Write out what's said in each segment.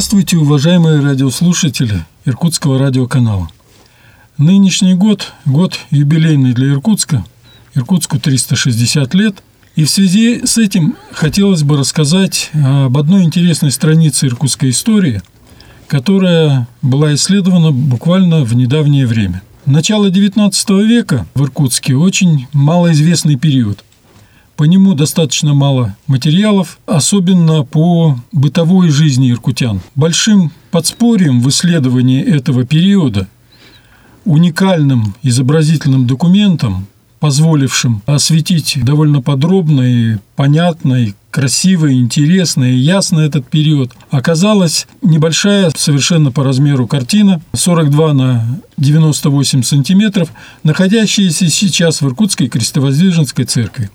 Здравствуйте, уважаемые радиослушатели Иркутского радиоканала. Нынешний год – год юбилейный для Иркутска. Иркутску 360 лет. И в связи с этим хотелось бы рассказать об одной интересной странице иркутской истории, которая была исследована буквально в недавнее время. Начало XIX века в Иркутске очень малоизвестный период – по нему достаточно мало материалов, особенно по бытовой жизни иркутян. Большим подспорьем в исследовании этого периода, уникальным изобразительным документом, позволившим осветить довольно подробно и понятно, и красиво, и интересно, и ясно этот период, оказалась небольшая, совершенно по размеру картина, 42 на 98 сантиметров, находящаяся сейчас в Иркутской крестовоздвиженской церкви.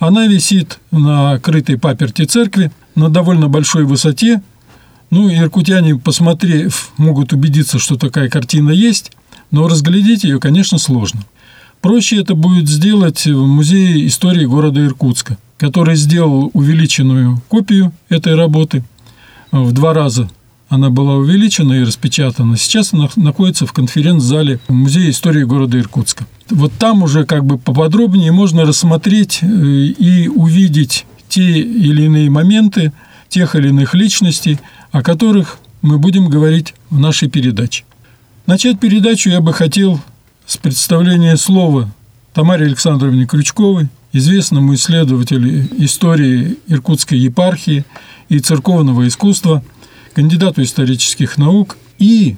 Она висит на крытой паперти церкви на довольно большой высоте. Ну, иркутяне, посмотрев, могут убедиться, что такая картина есть, но разглядеть ее, конечно, сложно. Проще это будет сделать в Музее истории города Иркутска, который сделал увеличенную копию этой работы в два раза она была увеличена и распечатана. Сейчас она находится в конференц-зале Музея истории города Иркутска. Вот там уже как бы поподробнее можно рассмотреть э, и увидеть те или иные моменты тех или иных личностей, о которых мы будем говорить в нашей передаче. Начать передачу я бы хотел с представления слова Тамаре Александровне Крючковой, известному исследователю истории Иркутской епархии и церковного искусства – кандидату исторических наук и,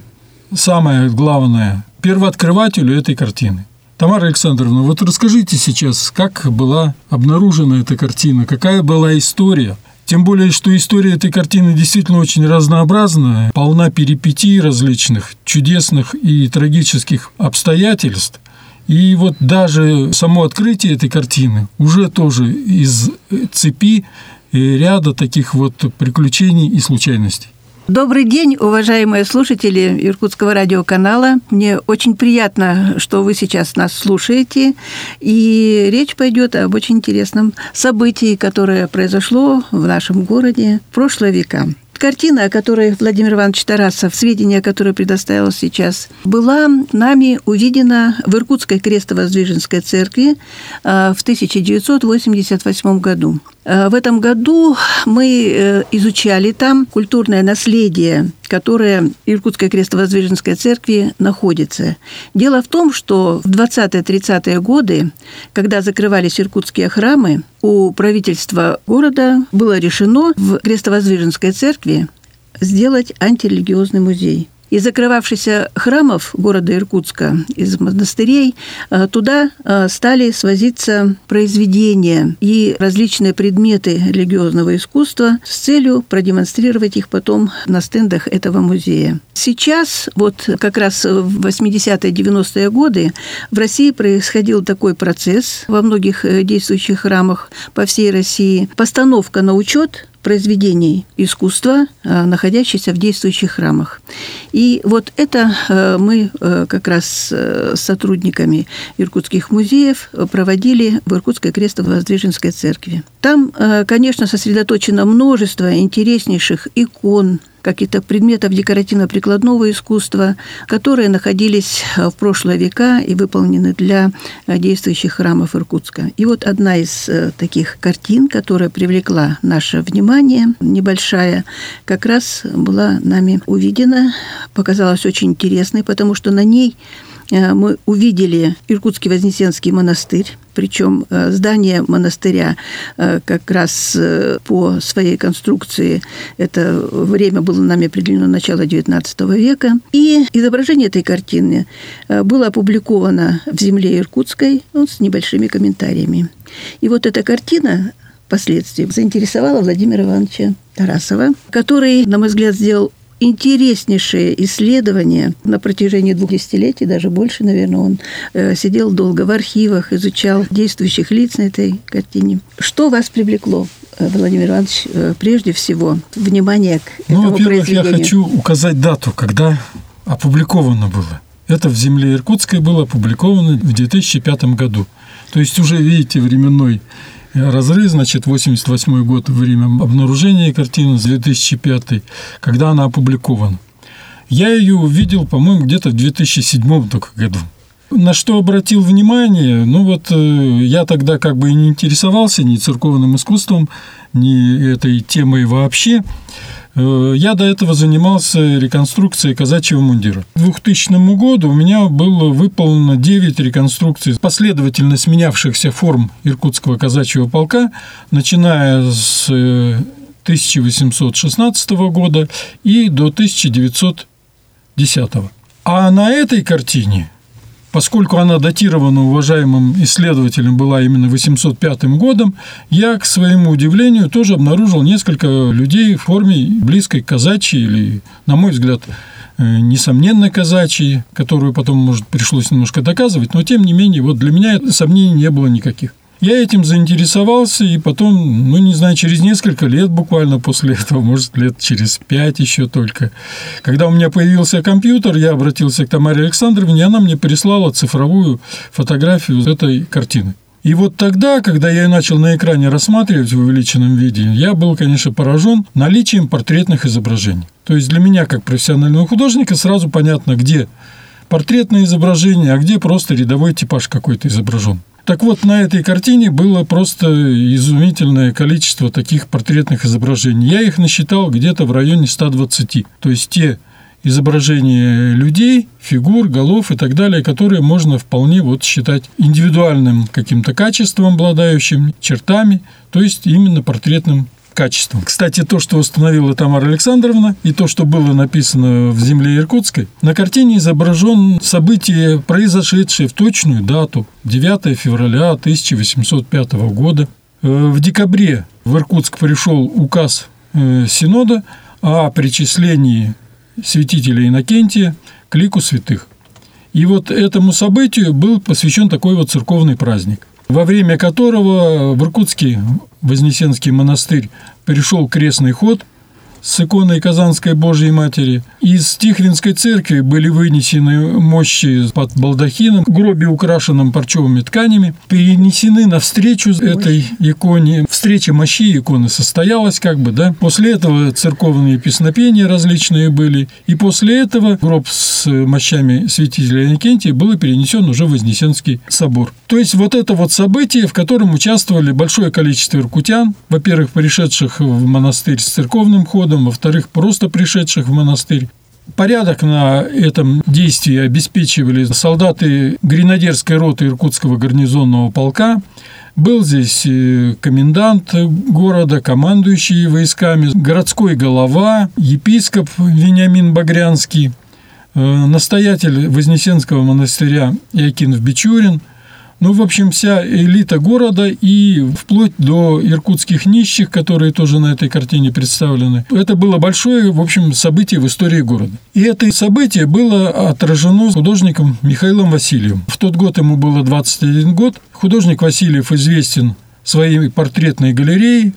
самое главное, первооткрывателю этой картины. Тамара Александровна, вот расскажите сейчас, как была обнаружена эта картина, какая была история, тем более, что история этой картины действительно очень разнообразная, полна перипетий различных, чудесных и трагических обстоятельств. И вот даже само открытие этой картины уже тоже из цепи ряда таких вот приключений и случайностей. Добрый день, уважаемые слушатели Иркутского радиоканала. Мне очень приятно, что вы сейчас нас слушаете. И речь пойдет об очень интересном событии, которое произошло в нашем городе в прошлые века. Картина, о которой Владимир Иванович Тарасов, сведения, которые предоставил сейчас, была нами увидена в Иркутской крестово-воздвиженской церкви э, в 1988 году. Э, в этом году мы э, изучали там культурное наследие, которое Иркутской крестово-воздвиженской церкви находится. Дело в том, что в 20-30-е годы, когда закрывались иркутские храмы, у правительства города было решено в Крестовоздвиженской церкви сделать антирелигиозный музей из закрывавшихся храмов города Иркутска, из монастырей, э, туда э, стали свозиться произведения и различные предметы религиозного искусства с целью продемонстрировать их потом на стендах этого музея. Сейчас, вот как раз в 80-е, 90-е годы в России происходил такой процесс во многих э, действующих храмах по всей России. Постановка на учет произведений искусства, э, находящихся в действующих храмах. И вот это э, мы э, как раз с сотрудниками иркутских музеев проводили в Иркутской крестово-воздвиженской церкви. Там, конечно, сосредоточено множество интереснейших икон, каких-то предметов декоративно-прикладного искусства, которые находились э, в прошлые века и выполнены для э, действующих храмов Иркутска. И вот одна из э, таких картин, которая привлекла наше внимание, небольшая, как раз была нами увидена, показалась очень интересной, потому что на ней мы увидели Иркутский Вознесенский монастырь, причем э, здание монастыря э, как раз по своей конструкции, это время было нами определено начало XIX века. И изображение этой картины было опубликовано в «Земле Иркутской» ну, с небольшими комментариями. И вот эта картина впоследствии заинтересовала Владимира Ивановича Тарасова, который, на мой взгляд, сделал интереснейшее исследование на протяжении двух десятилетий, даже больше, наверное, он э, сидел долго в архивах, изучал действующих лиц на этой картине. Что вас привлекло, э, Владимир Иванович, э, прежде всего, внимание к ну, этому во-первых, я хочу указать дату, когда опубликовано было. Это в «Земле Иркутской» было опубликовано в 2005 году. То есть уже, видите, временной разрыв, значит, 88 год, время обнаружения картины, 2005, когда она опубликована. Я ее увидел, по-моему, где-то в 2007 только году. На что обратил внимание, ну вот э, я тогда как бы и не интересовался ни церковным искусством, ни этой темой вообще. Э, я до этого занимался реконструкцией казачьего мундира. К 2000 году у меня было выполнено 9 реконструкций, последовательно сменявшихся форм Иркутского казачьего полка, начиная с 1816 э, года и до 1910. А на этой картине Поскольку она датирована уважаемым исследователем была именно 805 годом, я, к своему удивлению, тоже обнаружил несколько людей в форме близкой казачьей или, на мой взгляд, э, несомненно казачьей, которую потом, может, пришлось немножко доказывать, но тем не менее, вот для меня сомнений не было никаких. Я этим заинтересовался, и потом, ну, не знаю, через несколько лет буквально после этого, может, лет через пять еще только, когда у меня появился компьютер, я обратился к Тамаре Александровне, и она мне прислала цифровую фотографию этой картины. И вот тогда, когда я начал на экране рассматривать в увеличенном виде, я был, конечно, поражен наличием портретных изображений. То есть для меня, как профессионального художника, сразу понятно, где портретное изображение, а где просто рядовой типаж какой-то изображен. Так вот, на этой картине было просто изумительное количество таких портретных изображений. Я их насчитал где-то в районе 120. То есть те изображения людей, фигур, голов и так далее, которые можно вполне вот считать индивидуальным каким-то качеством, обладающим чертами, то есть именно портретным качеством. Кстати, то, что установила Тамара Александровна, и то, что было написано в «Земле Иркутской», на картине изображен событие, произошедшее в точную дату 9 февраля 1805 года. Э, в декабре в Иркутск пришел указ э, Синода о причислении святителя Иннокентия к лику святых. И вот этому событию был посвящен такой вот церковный праздник во время которого в Иркутский Вознесенский монастырь перешел крестный ход с иконой Казанской Божьей Матери. Из Тихвинской церкви были вынесены мощи под балдахином, гроби, украшенным парчевыми тканями, перенесены навстречу этой иконе. Встреча мощи иконы состоялась как бы, да. После этого церковные песнопения различные были, и после этого гроб с мощами святителя Иннокентия был перенесен уже в Вознесенский собор. То есть вот это вот событие, в котором участвовали большое количество иркутян, во-первых, пришедших в монастырь с церковным ходом, народом, во-вторых, просто пришедших в монастырь. Порядок на этом действии обеспечивали солдаты гренадерской роты Иркутского гарнизонного полка. Был здесь э, комендант города, командующий войсками, городской голова, епископ Вениамин Багрянский, э, настоятель Вознесенского монастыря Иокинов Бичурин – ну, в общем, вся элита города и вплоть до иркутских нищих, которые тоже на этой картине представлены. Это было большое, в общем, событие в истории города. И это событие было отражено художником Михаилом Васильевым. В тот год ему было 21 год. Художник Васильев известен своей портретной галереей,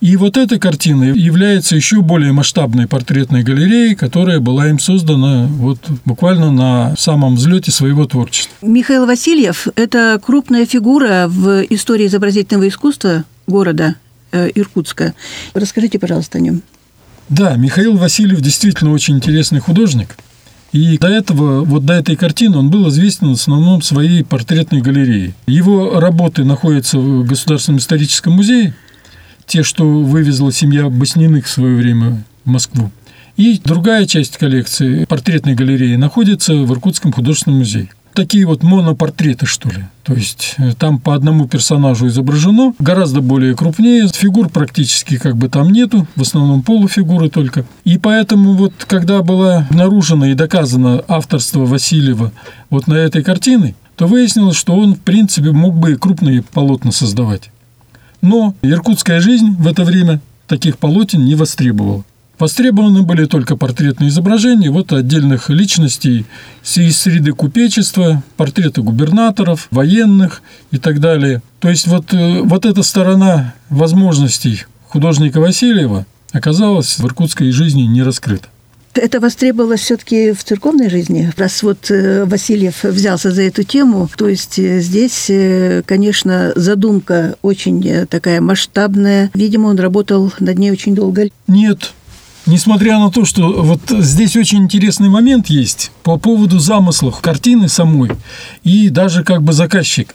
и вот эта картина является еще более масштабной портретной галереей, которая была им создана вот буквально на самом взлете своего творчества. Михаил Васильев – это крупная фигура в истории изобразительного искусства города э, Иркутска. Расскажите, пожалуйста, о нем. Да, Михаил Васильев действительно очень интересный художник. И до этого, вот до этой картины он был известен в основном своей портретной галереей. Его работы находятся в Государственном историческом музее – те, что вывезла семья Басниных в свое время в Москву. И другая часть коллекции портретной галереи находится в Иркутском художественном музее. Такие вот монопортреты, что ли. То есть э, там по одному персонажу изображено, гораздо более крупнее, фигур практически как бы там нету, в основном полуфигуры только. И поэтому вот когда было обнаружено и доказано авторство Васильева вот на этой картине, то выяснилось, что он, в принципе, мог бы и крупные полотна создавать. Но иркутская жизнь в это время таких полотен не востребовала. Востребованы были только портретные изображения вот отдельных личностей из среды купечества, портреты губернаторов, военных и так далее. То есть вот, э, вот эта сторона возможностей художника Васильева оказалась в иркутской жизни не раскрыта. Это востребовалось все-таки в церковной жизни. Раз вот э, Васильев взялся за эту тему, то есть э, здесь, э, конечно, задумка очень такая масштабная. Видимо, он работал над ней очень долго. Нет, Несмотря на то, что вот здесь очень интересный момент есть по поводу замыслов картины самой и даже как бы заказчик.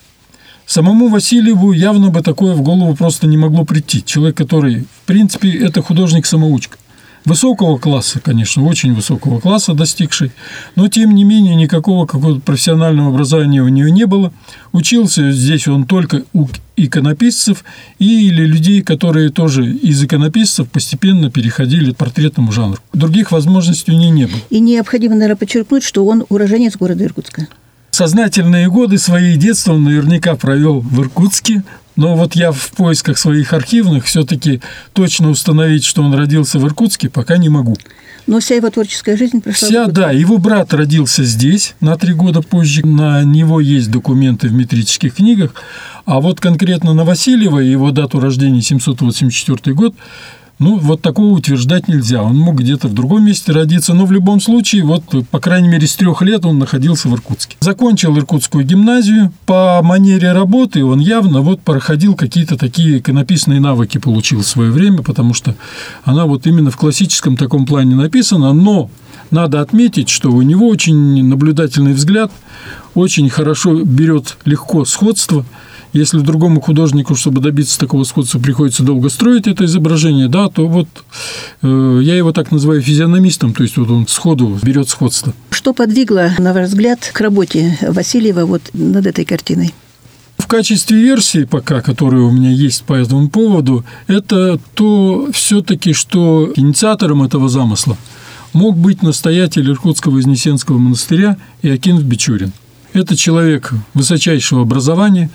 Самому Васильеву явно бы такое в голову просто не могло прийти. Человек, который, в принципе, это художник-самоучка высокого класса, конечно, очень высокого класса достигший, но тем не менее никакого какого-то профессионального образования у него не было. Учился здесь он только у иконописцев или людей, которые тоже из иконописцев постепенно переходили к портретному жанру. Других возможностей у него не было. И необходимо, наверное, подчеркнуть, что он уроженец города Иркутска. Сознательные годы своих детства он наверняка провел в Иркутске, но вот я в поисках своих архивных все-таки точно установить, что он родился в Иркутске, пока не могу. Но вся его творческая жизнь прошла Вся, да. Его брат родился здесь на три года позже. На него есть документы в метрических книгах. А вот конкретно на Васильева, его дату рождения 784 год, ну, вот такого утверждать нельзя. Он мог где-то в другом месте родиться, но в любом случае, вот, по крайней мере, с трех лет он находился в Иркутске. Закончил Иркутскую гимназию. По манере работы он явно вот проходил какие-то такие иконописные навыки, получил в свое время, потому что она вот именно в классическом таком плане написана, но надо отметить, что у него очень наблюдательный взгляд, очень хорошо берет легко сходство – если другому художнику, чтобы добиться такого сходства, приходится долго строить это изображение, да, то вот э, я его так называю физиономистом, то есть вот он сходу берет сходство. Что подвигло, на ваш взгляд, к работе Васильева вот над этой картиной? В качестве версии пока, которая у меня есть по этому поводу, это то все-таки, что инициатором этого замысла мог быть настоятель Иркутского Вознесенского монастыря Иокинов Бичурин. Это человек высочайшего образования,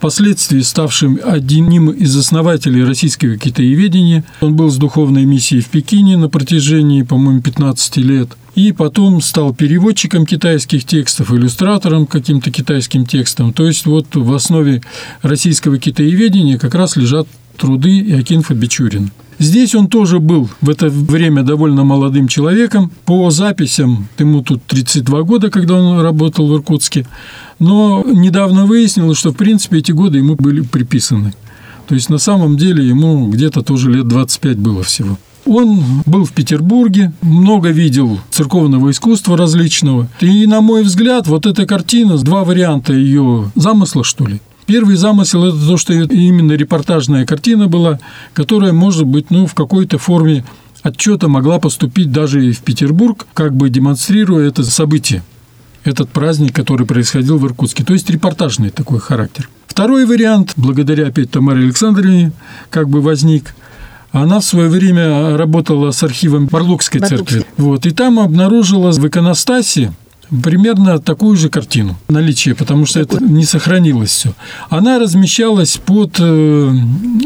впоследствии ставшим одним из основателей российского китаеведения. Он был с духовной миссией в Пекине на протяжении, по-моему, 15 лет. И потом стал переводчиком китайских текстов, иллюстратором каким-то китайским текстом. То есть вот в основе российского китаеведения как раз лежат труды Иокинфа Бичурина. Здесь он тоже был в это время довольно молодым человеком. По записям, ему тут 32 года, когда он работал в Иркутске. Но недавно выяснилось, что, в принципе, эти годы ему были приписаны. То есть, на самом деле, ему где-то тоже лет 25 было всего. Он был в Петербурге, много видел церковного искусства различного. И, на мой взгляд, вот эта картина, два варианта ее замысла, что ли. Первый замысел – это то, что именно репортажная картина была, которая, может быть, ну, в какой-то форме отчета могла поступить даже и в Петербург, как бы демонстрируя это событие этот праздник, который происходил в Иркутске. То есть репортажный такой характер. Второй вариант, благодаря опять Тамаре Александровне, как бы возник. Она в свое время работала с архивом Барлукской церкви. Вот, и там обнаружила в иконостасе примерно такую же картину наличие, потому что это не сохранилось все. Она размещалась под э,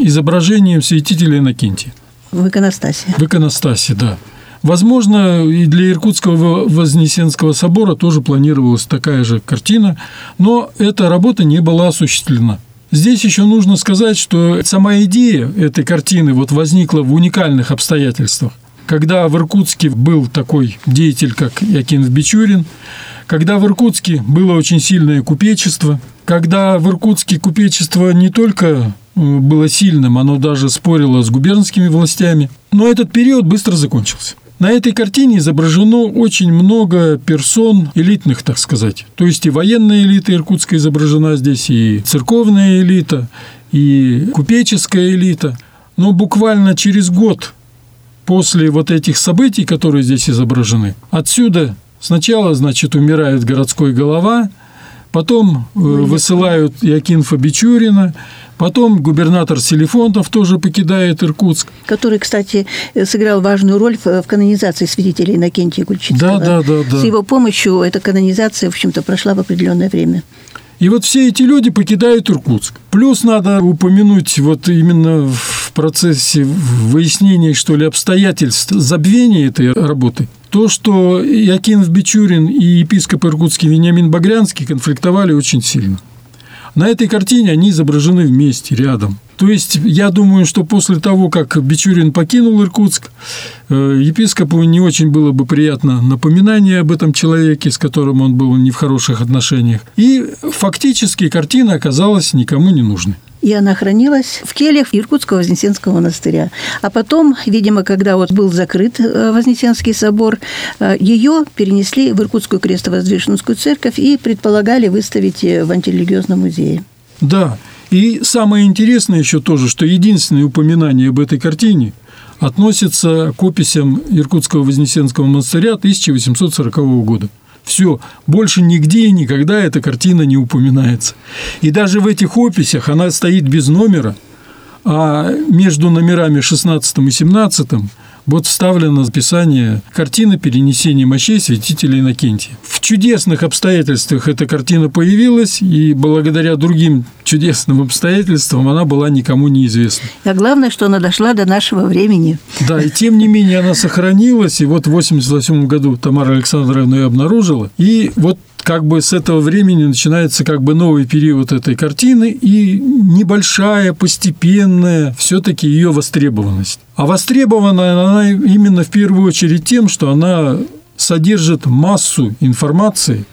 изображением святителя Иннокентия. В иконостасе. В иконостасе, да. Возможно, и для Иркутского Вознесенского собора тоже планировалась такая же картина, но эта работа не была осуществлена. Здесь еще нужно сказать, что сама идея этой картины вот возникла в уникальных обстоятельствах. Когда в Иркутске был такой деятель, как Якинов Бичурин, когда в Иркутске было очень сильное купечество, когда в Иркутске купечество не только э, было сильным, оно даже спорило с губернскими властями, но этот период быстро закончился. На этой картине изображено очень много персон элитных, так сказать. То есть и военная элита Иркутска изображена здесь, и церковная элита, и купеческая элита. Но буквально через год после вот этих событий, которые здесь изображены, отсюда сначала, значит, умирает городской голова, потом э, высылают Якинфа Бичурина, Потом губернатор Селифонтов тоже покидает Иркутск. Который, кстати, сыграл важную роль в канонизации свидетелей Иннокентия Гульчицкого. Да, да, да, да. С его помощью эта канонизация, в общем-то, прошла в определенное время. И вот все эти люди покидают Иркутск. Плюс надо упомянуть вот именно в процессе выяснения, что ли, обстоятельств забвения этой работы, то, что Якинов Бичурин и епископ Иркутский Вениамин Багрянский конфликтовали очень сильно. На этой картине они изображены вместе, рядом. То есть, я думаю, что после того, как Бичурин покинул Иркутск, э, епископу не очень было бы приятно напоминание об этом человеке, с которым он был не в хороших отношениях. И фактически картина оказалась никому не нужной и она хранилась в кельях Иркутского Вознесенского монастыря. А потом, видимо, когда вот был закрыт э, Вознесенский собор, э, ее перенесли в Иркутскую крестовоздвиженскую церковь и предполагали выставить в антирелигиозном музее. Да, и самое интересное еще тоже, что единственное упоминание об этой картине относится к описям Иркутского Вознесенского монастыря 1840 года. Все, больше нигде и никогда эта картина не упоминается. И даже в этих описях она стоит без номера, а между номерами 16 и 17 вот вставлено описание картины перенесения мощей святителя Иннокентия. В чудесных обстоятельствах эта картина появилась, и благодаря другим чудесным обстоятельствам она была никому неизвестна. А главное, что она дошла до нашего времени. Да, и тем не менее она сохранилась, и вот в 1988 году Тамара Александровна ее обнаружила, и вот как бы с этого времени начинается как бы новый период этой картины и небольшая, постепенная все-таки ее востребованность. А востребована она именно в первую очередь тем, что она содержит массу информации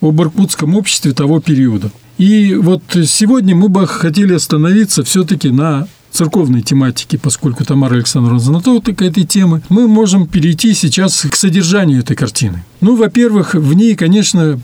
об иркутском обществе того периода. И вот сегодня мы бы хотели остановиться все-таки на церковной тематике, поскольку Тамара Александровна знаток этой темы, мы можем перейти сейчас к содержанию этой картины. Ну, во-первых, в ней, конечно,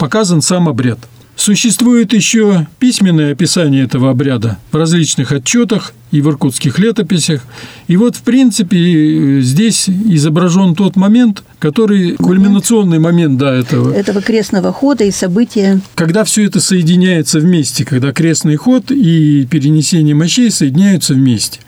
показан сам обряд. Существует еще письменное описание этого обряда в различных отчетах и в иркутских летописях. И вот, в принципе, здесь изображен тот момент, который кульминационный момент да, этого. Этого крестного хода и события. Когда все это соединяется вместе, когда крестный ход и перенесение мощей соединяются вместе.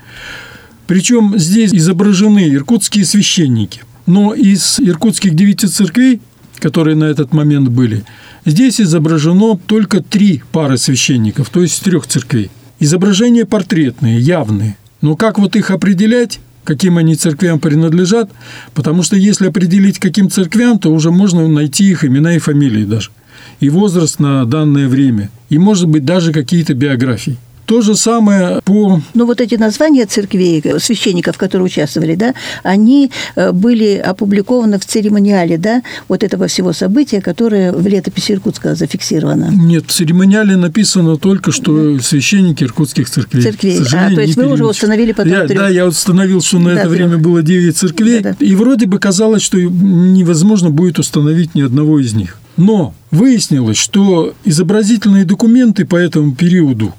Причем здесь изображены иркутские священники. Но из иркутских девяти церквей которые на этот момент были, здесь изображено только три пары священников, то есть трех церквей. Изображения портретные, явные. Но как вот их определять, каким они церквям принадлежат? Потому что если определить, каким церквям, то уже можно найти их имена и фамилии даже. И возраст на данное время. И, может быть, даже какие-то биографии. То же самое по... Ну, вот эти названия церквей, священников, которые участвовали, да, они э, были опубликованы в церемониале, да, вот этого всего события, которое в летописи Иркутска зафиксировано. Нет, в церемониале написано только, что священники иркутских церквей. Церквей. А, то есть вы уже установили потом я, Да, я установил, что на да, это время было 9 церквей, да, да. и вроде бы казалось, что невозможно будет установить ни одного из них. Но выяснилось, что изобразительные документы по этому периоду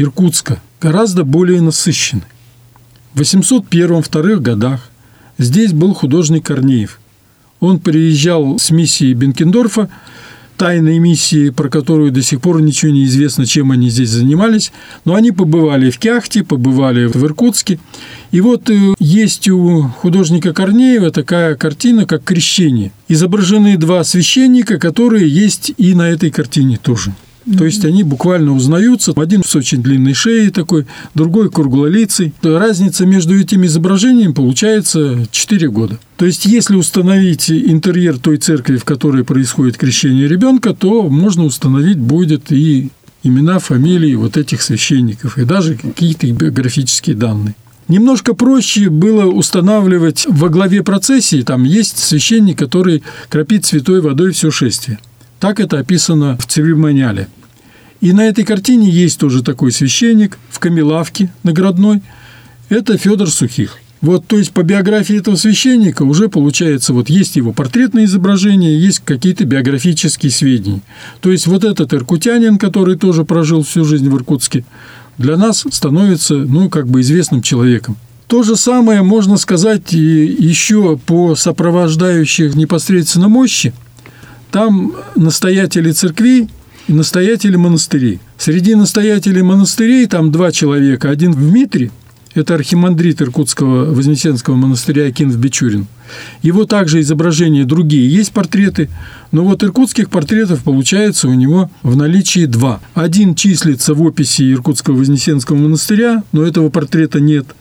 Иркутска гораздо более насыщены. В 801-2 годах здесь был художник Корнеев. Он приезжал с миссией Бенкендорфа, тайной миссии, про которую до сих пор ничего не известно, чем они здесь занимались. Но они побывали в Кяхте, побывали в Иркутске. И вот э, есть у художника Корнеева такая картина, как «Крещение». Изображены два священника, которые есть и на этой картине тоже. То есть они буквально узнаются. Один с очень длинной шеей такой, другой круглолицый. Разница между этими изображениями получается 4 года. То есть, если установить интерьер той церкви, в которой происходит крещение ребенка, то можно установить будет и имена, фамилии вот этих священников, и даже какие-то биографические данные. Немножко проще было устанавливать во главе процессии, там есть священник, который кропит святой водой все шествие. Так это описано в церемониале. И на этой картине есть тоже такой священник в Камелавке наградной. Это Федор Сухих. Вот, то есть по биографии этого священника уже получается, вот есть его портретное изображение, есть какие-то биографические сведения. То есть вот этот иркутянин, который тоже прожил всю жизнь в Иркутске, для нас становится, ну, как бы известным человеком. То же самое можно сказать и еще по сопровождающих непосредственно мощи. Там настоятели церквей настоятели монастырей. Среди настоятелей монастырей там два человека. Один Дмитрий, это архимандрит Иркутского Вознесенского монастыря Акинов Бичурин. Его также изображения другие. Есть портреты, но вот иркутских портретов получается у него в наличии два. Один числится в описи Иркутского Вознесенского монастыря, но этого портрета нет –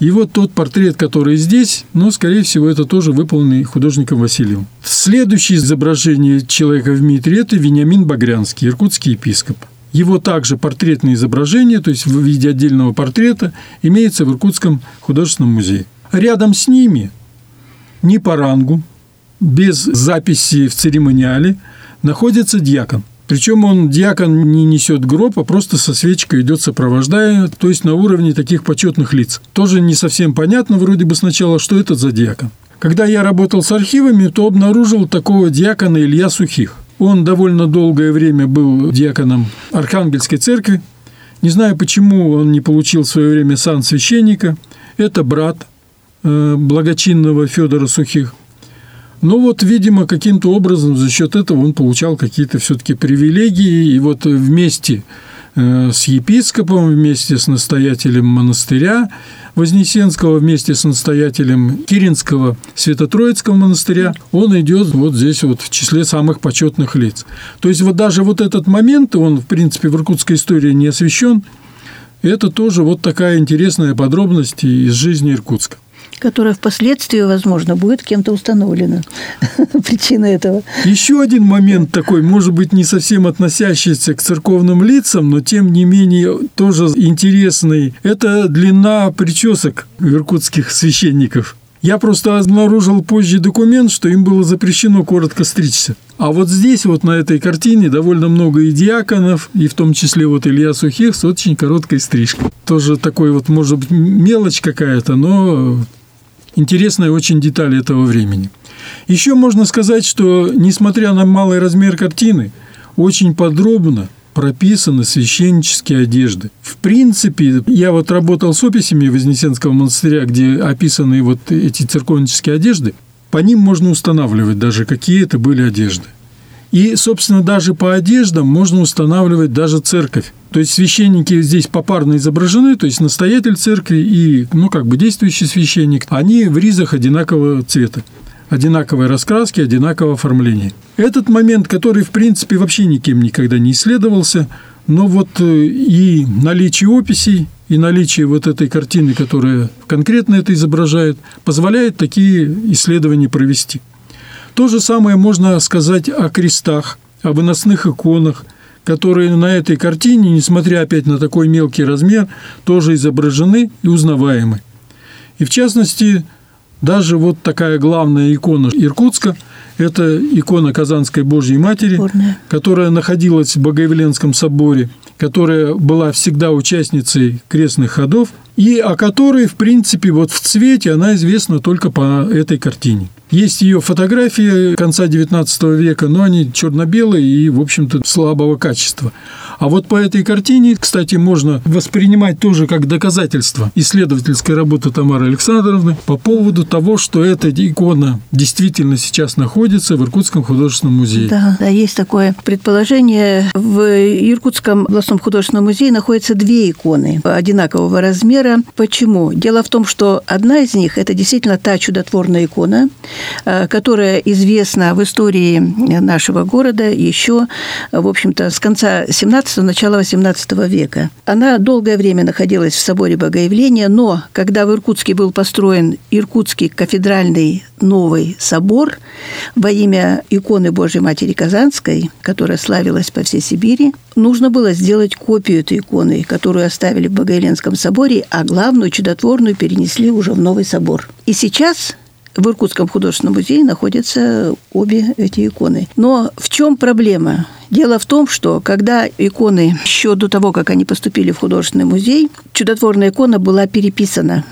и вот тот портрет, который здесь, ну, скорее всего, это тоже выполненный художником Васильевым. Следующее изображение человека в Митре – это Вениамин Багрянский, иркутский епископ. Его также портретное изображение, то есть в виде отдельного портрета, имеется в Иркутском художественном музее. Рядом с ними, не по рангу, без записи в церемониале, находится дьякон. Причем он, дьякон, не несет гроб, а просто со свечкой идет сопровождая, то есть на уровне таких почетных лиц. Тоже не совсем понятно вроде бы сначала, что это за дьякон. Когда я работал с архивами, то обнаружил такого дьякона Илья Сухих. Он довольно долгое время был дьяконом Архангельской церкви. Не знаю, почему он не получил в свое время сан священника. Это брат э, благочинного Федора Сухих. Но вот, видимо, каким-то образом за счет этого он получал какие-то все-таки привилегии. И вот вместе э, с епископом, вместе с настоятелем монастыря Вознесенского, вместе с настоятелем Киринского Свято-Троицкого монастыря, он идет вот здесь вот в числе самых почетных лиц. То есть вот даже вот этот момент, он, в принципе, в иркутской истории не освещен, это тоже вот такая интересная подробность из жизни Иркутска которая впоследствии, возможно, будет кем-то установлена. Причина этого. Еще один момент такой, может быть, не совсем относящийся к церковным лицам, но тем не менее тоже интересный. Это длина причесок иркутских священников. Я просто обнаружил позже документ, что им было запрещено коротко стричься. А вот здесь, вот на этой картине, довольно много и диаконов, и в том числе вот Илья Сухих с очень короткой стрижкой. Тоже такой вот, может быть, мелочь какая-то, но интересная очень деталь этого времени. Еще можно сказать, что, несмотря на малый размер картины, очень подробно прописаны священнические одежды. В принципе, я вот работал с описями Вознесенского монастыря, где описаны вот эти церковнические одежды. По ним можно устанавливать даже, какие это были одежды. И, собственно, даже по одеждам можно устанавливать даже церковь. То есть священники здесь попарно изображены, то есть настоятель церкви и, ну, как бы действующий священник, они в ризах одинакового цвета одинаковой раскраски, одинакового оформления. Этот момент, который, в принципе, вообще никем никогда не исследовался, но вот э, и наличие описей, и наличие вот этой картины, которая конкретно это изображает, позволяет такие исследования провести. То же самое можно сказать о крестах, о выносных иконах, которые на этой картине, несмотря опять на такой мелкий размер, тоже изображены и узнаваемы. И в частности, даже вот такая главная икона Иркутска – это икона Казанской Божьей Матери, которая находилась в Богоявленском соборе, которая была всегда участницей крестных ходов, и о которой, в принципе, вот в цвете она известна только по этой картине. Есть ее фотографии конца XIX века, но они черно-белые и, в общем-то, слабого качества. А вот по этой картине, кстати, можно воспринимать тоже как доказательство исследовательской работы Тамары Александровны по поводу того, что эта икона действительно сейчас находится в Иркутском художественном музее. Да, да, есть такое предположение. В Иркутском областном художественном музее находятся две иконы одинакового размера. Почему? Дело в том, что одна из них – это действительно та чудотворная икона, Э, которая известна в истории нашего города еще, в общем-то, с конца 17-го, начала 18 века. Она долгое время находилась в соборе Богоявления, но когда в Иркутске был построен Иркутский кафедральный новый собор во имя иконы Божьей Матери Казанской, которая славилась по всей Сибири, нужно было сделать копию этой иконы, которую оставили в Богоявленском соборе, а главную чудотворную перенесли уже в новый собор. И сейчас в Иркутском художественном музее находятся обе эти иконы. Но в чем проблема? Дело в том, что когда иконы еще до того, как они поступили в художественный музей, чудотворная икона была переписана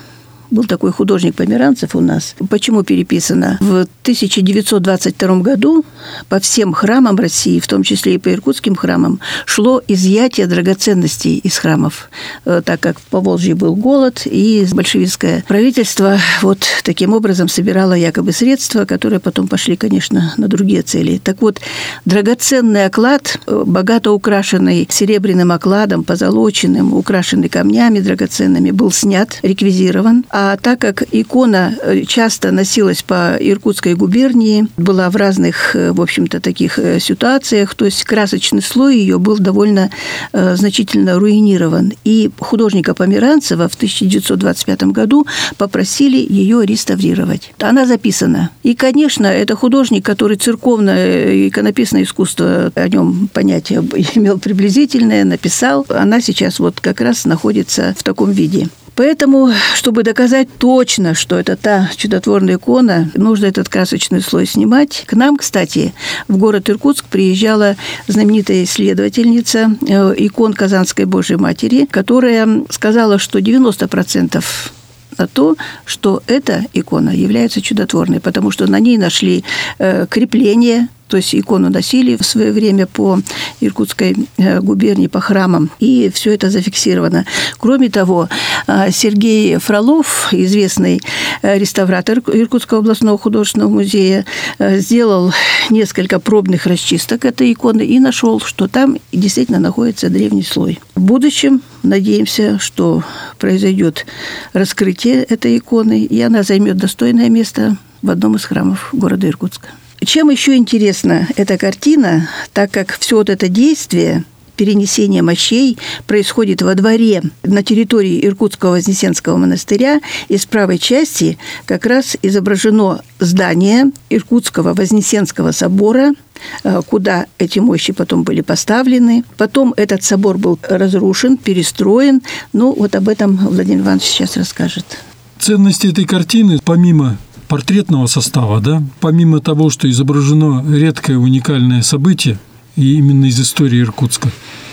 был такой художник Померанцев у нас. Почему переписано? В 1922 году по всем храмам России, в том числе и по иркутским храмам, шло изъятие драгоценностей из храмов, э, так как по Волжье был голод, и большевистское правительство вот таким образом собирало якобы средства, которые потом пошли, конечно, на другие цели. Так вот, драгоценный оклад, э, богато украшенный серебряным окладом, позолоченным, украшенный камнями драгоценными, был снят, реквизирован, А так как икона э, часто носилась по Иркутской губернии, была в разных, э, в общем-то, таких э, ситуациях, то есть красочный слой ее был довольно значительно руинирован. И художника Померанцева в 1925 году попросили ее реставрировать. Она записана. И, конечно, это художник, который церковное иконописное искусство, о нем понятие имел приблизительное, написал. Она сейчас вот как раз находится в таком виде. Поэтому, чтобы доказать точно, что это та чудотворная икона, нужно этот красочный слой снимать. К нам, кстати, в город Иркутск приезжала знаменитая исследовательница э, икон Казанской Божьей Матери, которая сказала, что 90% на то, что эта икона является чудотворной, потому что на ней нашли э, крепление то есть икону носили в свое время по Иркутской э, губернии, по храмам, и все это зафиксировано. Кроме того, э, Сергей Фролов, известный э, реставратор Иркутского областного художественного музея, сделал несколько пробных расчисток этой иконы и нашел, что там действительно находится древний слой. В будущем надеемся, что произойдет раскрытие этой иконы, и она займет достойное место в одном из храмов города Иркутска. Чем еще интересна эта картина, так как все вот это действие перенесение мощей происходит во дворе на территории Иркутского Вознесенского монастыря, и с правой части как раз изображено здание Иркутского Вознесенского собора, э, куда эти мощи потом были поставлены. Потом этот собор был разрушен, перестроен. Ну, вот об этом Владимир Иванович сейчас расскажет. Ценность этой картины, помимо портретного состава, да, помимо того, что изображено редкое уникальное событие, и именно из истории Иркутска,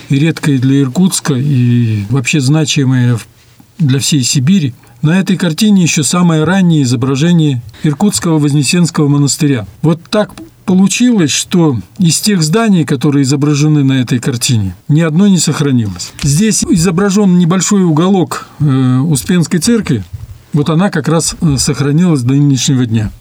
и редкое для Иркутска, и вообще значимое для всей Сибири, на этой картине еще самое раннее изображение Иркутского Вознесенского монастыря. Вот так получилось, что из тех зданий, которые изображены на этой картине, ни одно не сохранилось. Здесь изображен небольшой уголок э, Успенской церкви, вот она как раз э, сохранилась до нынешнего дня.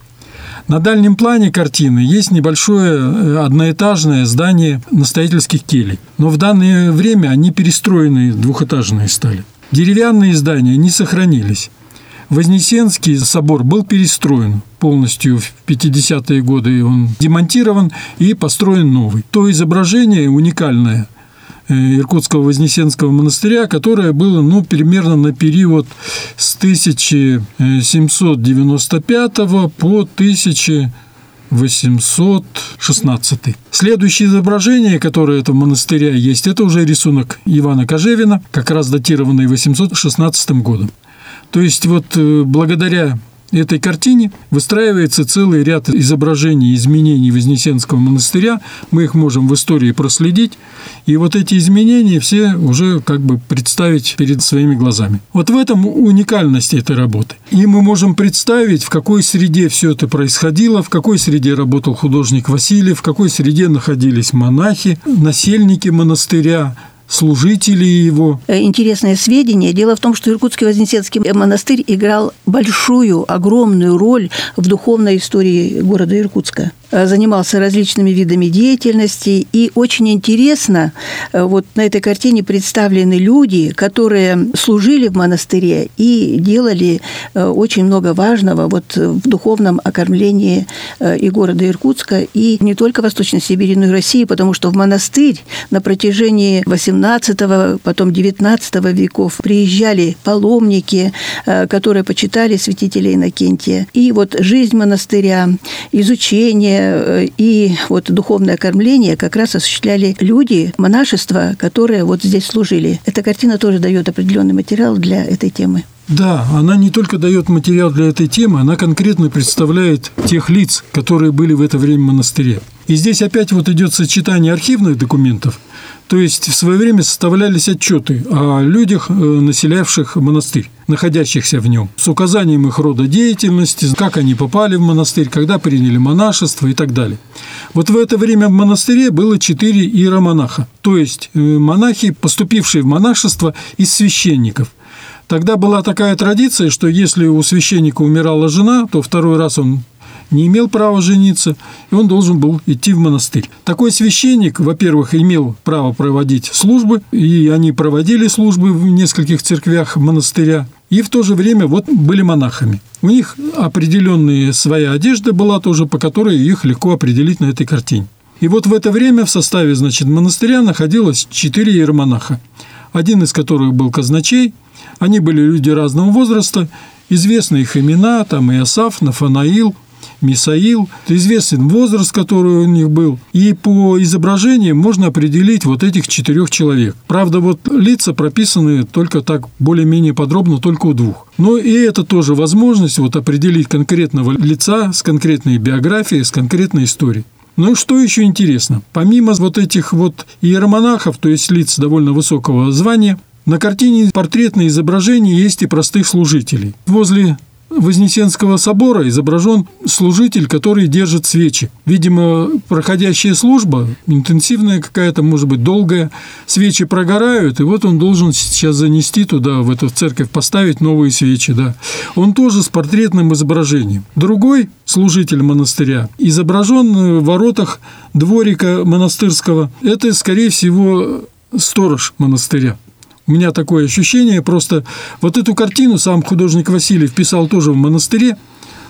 На дальнем плане картины есть небольшое э, одноэтажное здание настоятельских келей. Но в данное время они перестроенные, двухэтажные стали. Деревянные здания не сохранились. Вознесенский собор был перестроен полностью в 50-е годы. Он демонтирован и построен новый. То изображение уникальное – Иркутского Вознесенского монастыря, которое было ну, примерно на период с 1795 по 1816. Следующее изображение, которое этого монастыря есть, это уже рисунок Ивана Кожевина, как раз датированный 816 годом. То есть вот э, благодаря этой картине выстраивается целый ряд изображений изменений Вознесенского монастыря. Мы их можем в истории проследить. И вот эти изменения все уже как бы представить перед своими глазами. Вот в этом уникальность этой работы. И мы можем представить, в какой среде все это происходило, в какой среде работал художник Василий, в какой среде находились монахи, насельники монастыря, служители его. Э, интересное сведение. Дело в том, что Иркутский Вознесенский монастырь играл большую, огромную роль в духовной истории города Иркутска. Э, занимался различными видами деятельности. И очень интересно, э, вот на этой картине представлены люди, которые служили в монастыре и делали э, очень много важного вот в духовном окормлении и города Иркутска, и не только Восточной Сибири, но и России, потому что в монастырь на протяжении 18 потом 19 веков приезжали паломники, которые почитали святителя Иннокентия. И вот жизнь монастыря, изучение, Э, и вот духовное кормление как раз осуществляли люди монашества, которые вот здесь служили. Эта картина тоже дает определенный материал для этой темы. Да, она не только дает материал для этой темы, она конкретно представляет тех лиц, которые были в это время в монастыре. И здесь опять вот идет сочетание архивных документов, то есть в свое время составлялись отчеты о людях, э, населявших монастырь, находящихся в нем, с указанием их рода деятельности, как они попали в монастырь, когда приняли монашество и так далее. Вот в это время в монастыре было четыре иеромонаха, то есть э, монахи, поступившие в монашество из священников – Тогда была такая традиция, что если у священника умирала жена, то второй раз он не имел права жениться, и он должен был идти в монастырь. Такой священник, во-первых, имел право проводить службы, и они проводили службы в нескольких церквях монастыря, и в то же время вот были монахами. У них определенная своя одежда была тоже, по которой их легко определить на этой картине. И вот в это время в составе, значит, монастыря находилось четыре иеромонаха. Один из которых был казначей. Они были люди разного возраста. Известны их имена, там и Асаф, Нафанаил, Мисаил, известен возраст, который у них был. И по изображениям можно определить вот этих четырех человек. Правда, вот лица прописаны только так более-менее подробно только у двух. Но и это тоже возможность вот определить конкретного лица с конкретной биографией, с конкретной историей. Ну и что еще интересно? Помимо вот этих вот иеромонахов, то есть лиц довольно высокого звания, на картине портретное изображение есть и простых служителей. Возле Вознесенского собора изображен служитель, который держит свечи. Видимо, проходящая служба, интенсивная какая-то, может быть, долгая, свечи прогорают, и вот он должен сейчас занести туда, в эту церковь, поставить новые свечи. Да. Он тоже с портретным изображением. Другой служитель монастыря изображен в воротах дворика монастырского. Это, скорее всего, сторож монастыря. У меня такое ощущение, просто вот эту картину сам художник Васильев писал тоже в монастыре,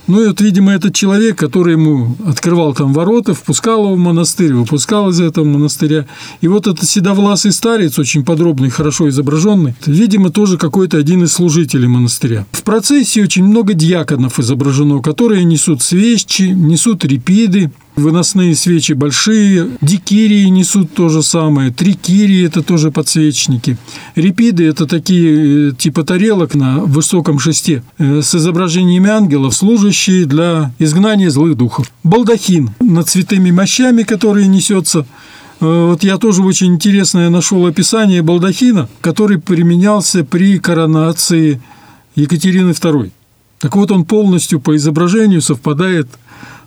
ну и вот, видимо, этот человек, который ему открывал там ворота, впускал его в монастырь, выпускал из этого монастыря. И вот этот седовласый старец, очень подробный, хорошо изображенный, видимо, тоже какой-то один из служителей монастыря. В процессе очень много дьяконов изображено, которые несут свечи, несут репиды, Выносные свечи большие, дикирии несут то же самое, трикирии – это тоже подсвечники. Репиды – это такие э, типа тарелок на высоком шесте э, с изображениями ангелов, служащие для изгнания злых духов. Балдахин над цветыми мощами, которые несется э, вот я тоже очень интересное нашел описание балдахина, который применялся при коронации Екатерины II. Так вот, он полностью по изображению совпадает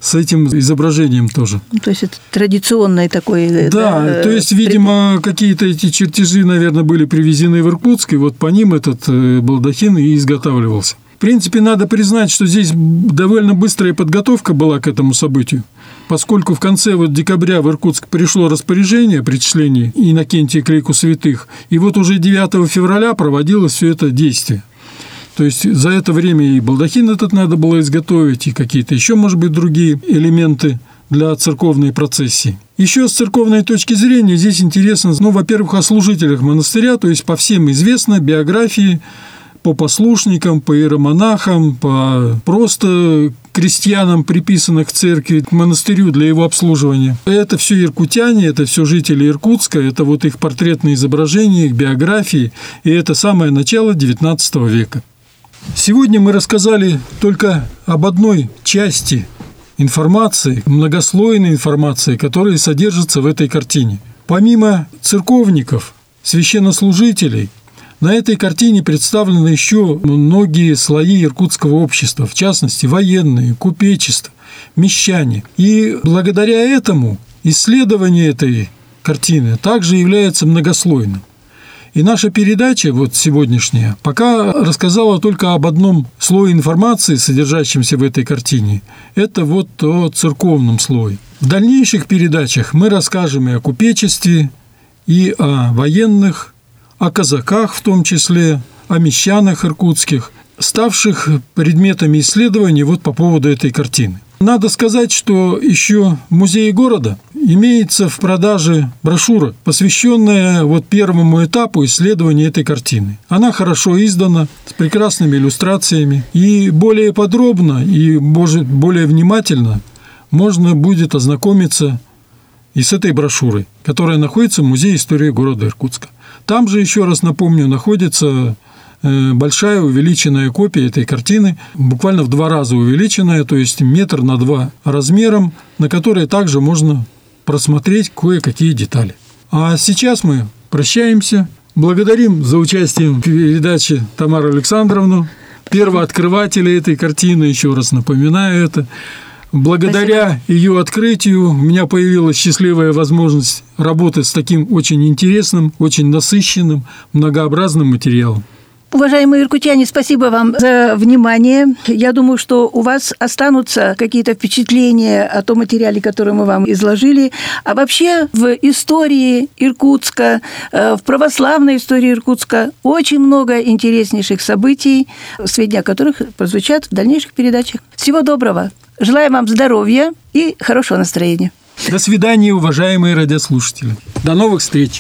с этим изображением тоже. Ну, то есть это традиционный такой... Да, да то есть, видимо, какие-то эти чертежи, наверное, были привезены в Иркутск, и вот по ним этот э, балдахин и изготавливался. В принципе, надо признать, что здесь довольно быстрая подготовка была к этому событию, поскольку в конце вот декабря в Иркутск пришло распоряжение о причислении Иннокентия к лику святых, и вот уже 9 февраля проводилось все это действие. То есть за это время и балдахин этот надо было изготовить, и какие-то еще, может быть, другие элементы для церковной процессии. Еще с церковной точки зрения здесь интересно, ну, во-первых, о служителях монастыря, то есть по всем известно биографии, по послушникам, по иеромонахам, по просто крестьянам, приписанных к церкви, к монастырю для его обслуживания. Это все иркутяне, это все жители Иркутска, это вот их портретные изображения, их биографии, и это самое начало XIX века. Сегодня мы рассказали только об одной части информации, многослойной информации, которая содержится в этой картине. Помимо церковников, священнослужителей, на этой картине представлены еще многие слои иркутского общества, в частности, военные, купечество, мещане. И благодаря этому исследование этой картины также является многослойным. И наша передача, вот сегодняшняя, пока рассказала только об одном слое информации, содержащемся в этой картине. Это вот о церковном слое. В дальнейших передачах мы расскажем и о купечестве, и о военных, о казаках в том числе, о мещанах иркутских, ставших предметами исследований вот по поводу этой картины. Надо сказать, что еще в музее города имеется в продаже брошюра, посвященная вот первому этапу исследования этой картины. Она хорошо издана, с прекрасными иллюстрациями, и более подробно и, может, более внимательно можно будет ознакомиться и с этой брошюрой, которая находится в Музее истории города Иркутска. Там же, еще раз напомню, находится большая увеличенная копия этой картины, буквально в два раза увеличенная, то есть метр на два размером, на которой также можно просмотреть кое-какие детали. А сейчас мы прощаемся. Благодарим за участие в передаче Тамару Александровну, первооткрывателя этой картины, еще раз напоминаю это. Благодаря Спасибо. ее открытию у меня появилась счастливая возможность работать с таким очень интересным, очень насыщенным, многообразным материалом. Уважаемые иркутяне, спасибо вам за внимание. Я думаю, что у вас останутся какие-то впечатления о том материале, который мы вам изложили. А вообще в истории Иркутска, э, в православной истории Иркутска очень много интереснейших событий, сведения о которых прозвучат в дальнейших передачах. Всего доброго. Желаю вам здоровья и хорошего настроения. До свидания, уважаемые радиослушатели. До новых встреч.